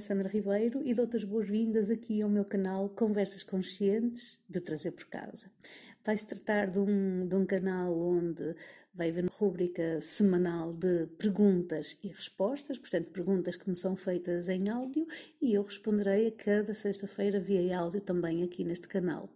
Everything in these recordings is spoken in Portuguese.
Sandra Ribeiro e dou-te as boas-vindas aqui ao meu canal Conversas Conscientes de Trazer por Casa. Vai-se tratar de um, de um canal onde vai haver uma rúbrica semanal de perguntas e respostas, portanto, perguntas que me são feitas em áudio e eu responderei a cada sexta-feira via áudio também aqui neste canal.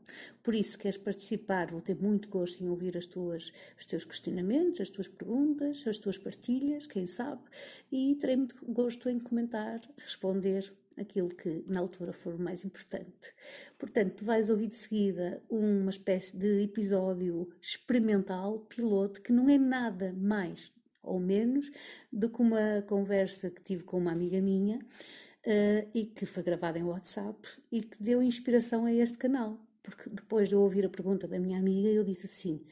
Por isso, queres participar, vou ter muito gosto em ouvir as tuas, os teus questionamentos, as tuas perguntas, as tuas partilhas, quem sabe, e terei muito gosto em comentar, responder aquilo que na altura for mais importante. Portanto, tu vais ouvir de seguida uma espécie de episódio experimental, piloto, que não é nada mais ou menos do que uma conversa que tive com uma amiga minha uh, e que foi gravada em WhatsApp e que deu inspiração a este canal. Porque depois de eu ouvir a pergunta da minha amiga, eu disse assim: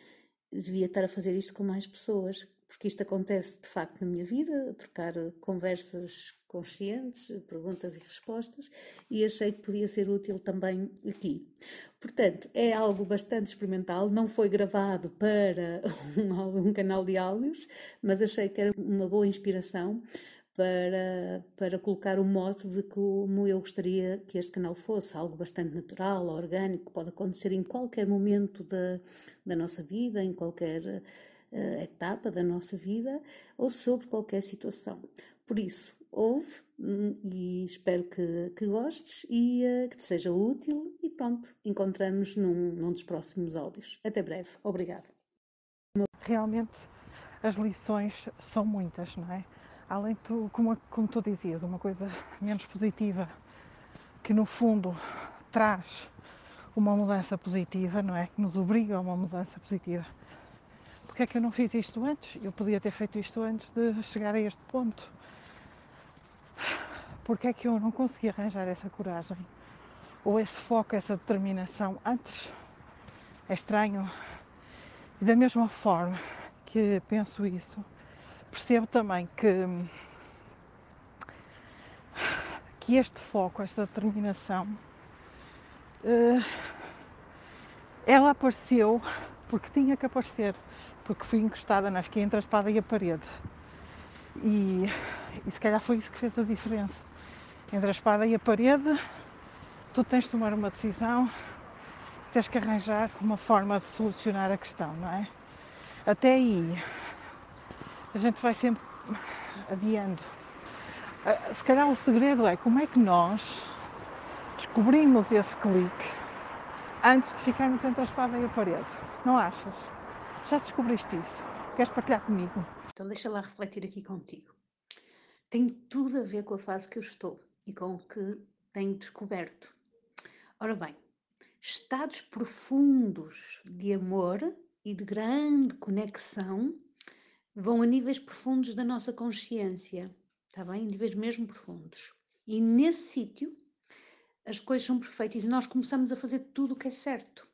devia estar a fazer isto com mais pessoas, porque isto acontece de facto na minha vida, trocar conversas conscientes, perguntas e respostas, e achei que podia ser útil também aqui. Portanto, é algo bastante experimental, não foi gravado para um, um canal de áudios, mas achei que era uma boa inspiração para, para colocar o mote de como eu gostaria que este canal fosse, algo bastante natural, orgânico, pode acontecer em qualquer momento da, da nossa vida, em qualquer uh, etapa da nossa vida ou sobre qualquer situação. Por isso, ouve hum, e espero que, que gostes e uh, que te seja útil e pronto, encontramos num, num dos próximos áudios. Até breve. Obrigada. Realmente as lições são muitas, não é? Além de, como, como tu dizias, uma coisa menos positiva que no fundo traz uma mudança positiva, não é? Que nos obriga a uma mudança positiva porque é que eu não fiz isto antes? Eu podia ter feito isto antes de chegar a este ponto. Porque é que eu não consegui arranjar essa coragem? Ou esse foco, essa determinação antes? É estranho. E da mesma forma que penso isso, percebo também que, que este foco, esta determinação, eh, ela apareceu porque tinha que aparecer porque fui encostada, não é? fiquei entre a espada e a parede. E, e se calhar foi isso que fez a diferença. Entre a espada e a parede, tu tens de tomar uma decisão, tens que arranjar uma forma de solucionar a questão, não é? Até aí, a gente vai sempre adiando. Ah, se calhar o segredo é como é que nós descobrimos esse clique antes de ficarmos entre a espada e a parede. Não achas? Já descobriste isso? Queres partilhar comigo? Então deixa lá refletir aqui contigo. Tem tudo a ver com a fase que eu estou e com o que tenho descoberto. Ora bem, estados profundos de amor e de grande conexão vão a níveis profundos da nossa consciência, está bem? Níveis mesmo profundos. E nesse sítio as coisas são perfeitas e nós começamos a fazer tudo o que é certo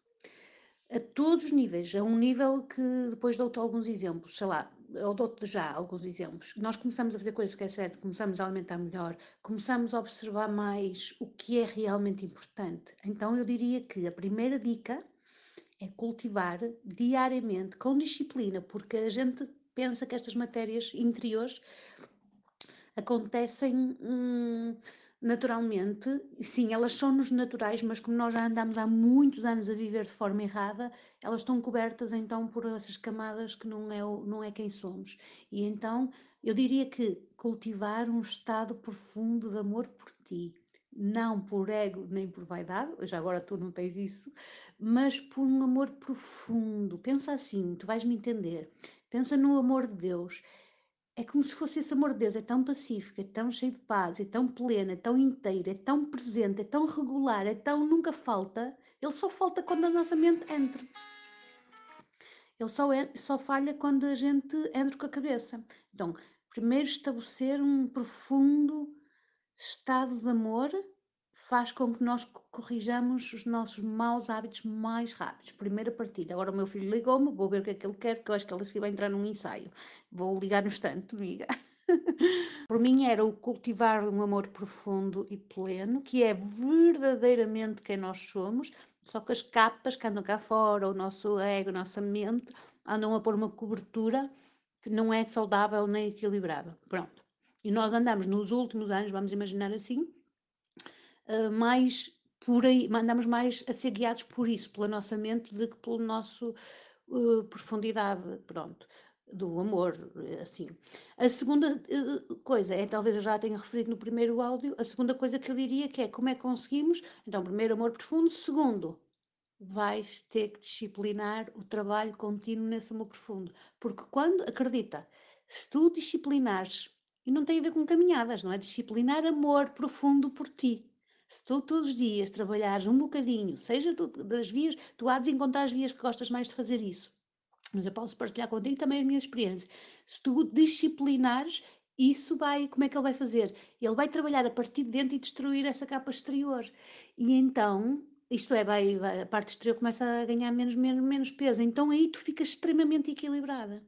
a todos os níveis, a um nível que depois dou-te alguns exemplos, sei lá, eu dou-te já alguns exemplos. Nós começamos a fazer coisas que é certo, começamos a alimentar melhor, começamos a observar mais o que é realmente importante. Então eu diria que a primeira dica é cultivar diariamente, com disciplina, porque a gente pensa que estas matérias interiores acontecem. Hum, naturalmente, sim, elas são-nos naturais, mas como nós já andamos há muitos anos a viver de forma errada, elas estão cobertas então por essas camadas que não é, não é quem somos. E então eu diria que cultivar um estado profundo de amor por ti, não por ego nem por vaidade, já agora tu não tens isso, mas por um amor profundo. Pensa assim, tu vais me entender. Pensa no amor de Deus é como se fosse esse amor de Deus, é tão pacífico, é tão cheio de paz, é tão pleno, é tão inteiro, é tão presente, é tão regular, é tão nunca falta. Ele só falta quando a nossa mente entra. Ele só, é, só falha quando a gente entra com a cabeça. Então, primeiro estabelecer um profundo estado de amor faz com que nós corrijamos os nossos maus hábitos mais rápidos. Primeira partilha. Agora o meu filho ligou-me, vou ver o que é que ele quer, porque eu acho que ele assim vai entrar num ensaio. Vou ligar no instante, amiga. Por mim era o cultivar um amor profundo e pleno, que é verdadeiramente quem nós somos, só que as capas que andam cá fora, o nosso ego, a nossa mente, andam a pôr uma cobertura que não é saudável nem equilibrada. Pronto. E nós andamos nos últimos anos, vamos imaginar assim, uh, mais por aí, andamos mais a ser guiados por isso, pela nossa mente, do que pelo nosso uh, profundidade, pronto, do amor, assim. A segunda uh, coisa, é talvez eu já tenha referido no primeiro áudio, a segunda coisa que eu diria que é como é que conseguimos, então, primeiro, amor profundo, segundo, vais ter que disciplinar o trabalho contínuo nesse amor profundo, porque quando, acredita, se tu disciplinares, e não tem a ver com caminhadas, não é? Disciplinar amor profundo por ti. Se tu todos os dias trabalhares um bocadinho, seja tu, das vias, tu há de encontrar as vias que gostas mais de fazer isso. Mas eu posso partilhar contigo também as minhas experiências. Se tu disciplinares, isso vai, como é que ele vai fazer? Ele vai trabalhar a partir de dentro e destruir essa capa exterior. E então, isto é, vai, vai, a parte exterior começa a ganhar menos, menos, menos peso. Então aí tu ficas extremamente equilibrada.